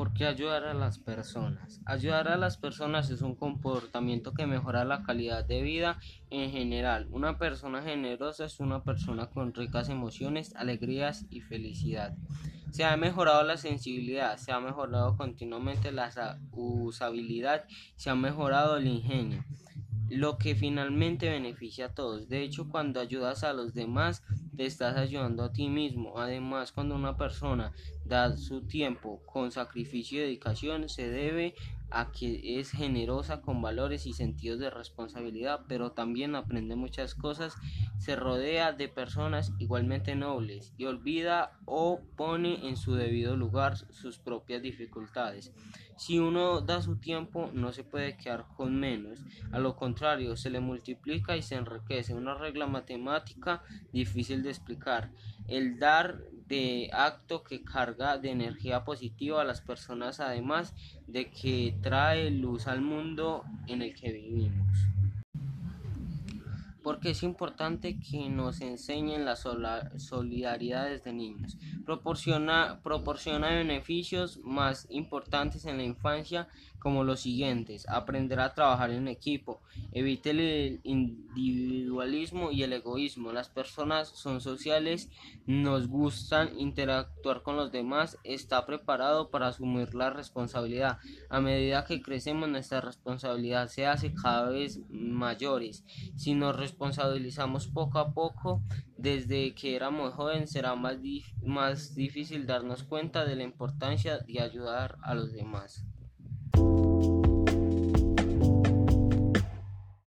¿Por qué ayudar a las personas? Ayudar a las personas es un comportamiento que mejora la calidad de vida en general. Una persona generosa es una persona con ricas emociones, alegrías y felicidad. Se ha mejorado la sensibilidad, se ha mejorado continuamente la usabilidad, se ha mejorado el ingenio lo que finalmente beneficia a todos. De hecho, cuando ayudas a los demás, te estás ayudando a ti mismo. Además, cuando una persona da su tiempo con sacrificio y dedicación, se debe a que es generosa con valores y sentidos de responsabilidad, pero también aprende muchas cosas, se rodea de personas igualmente nobles y olvida o pone en su debido lugar sus propias dificultades. Si uno da su tiempo, no se puede quedar con menos, a lo contrario, se le multiplica y se enriquece. Una regla matemática difícil de explicar. El dar de acto que carga de energía positiva a las personas además de que trae luz al mundo en el que vivimos porque es importante que nos enseñen la solidaridad desde niños. Proporciona, proporciona beneficios más importantes en la infancia como los siguientes. Aprender a trabajar en equipo. Evite el individualismo y el egoísmo. Las personas son sociales, nos gustan interactuar con los demás, está preparado para asumir la responsabilidad. A medida que crecemos nuestra responsabilidad se hace cada vez mayores. Si nos responsabilizamos poco a poco, desde que éramos jóvenes será más, más difícil darnos cuenta de la importancia de ayudar a los demás.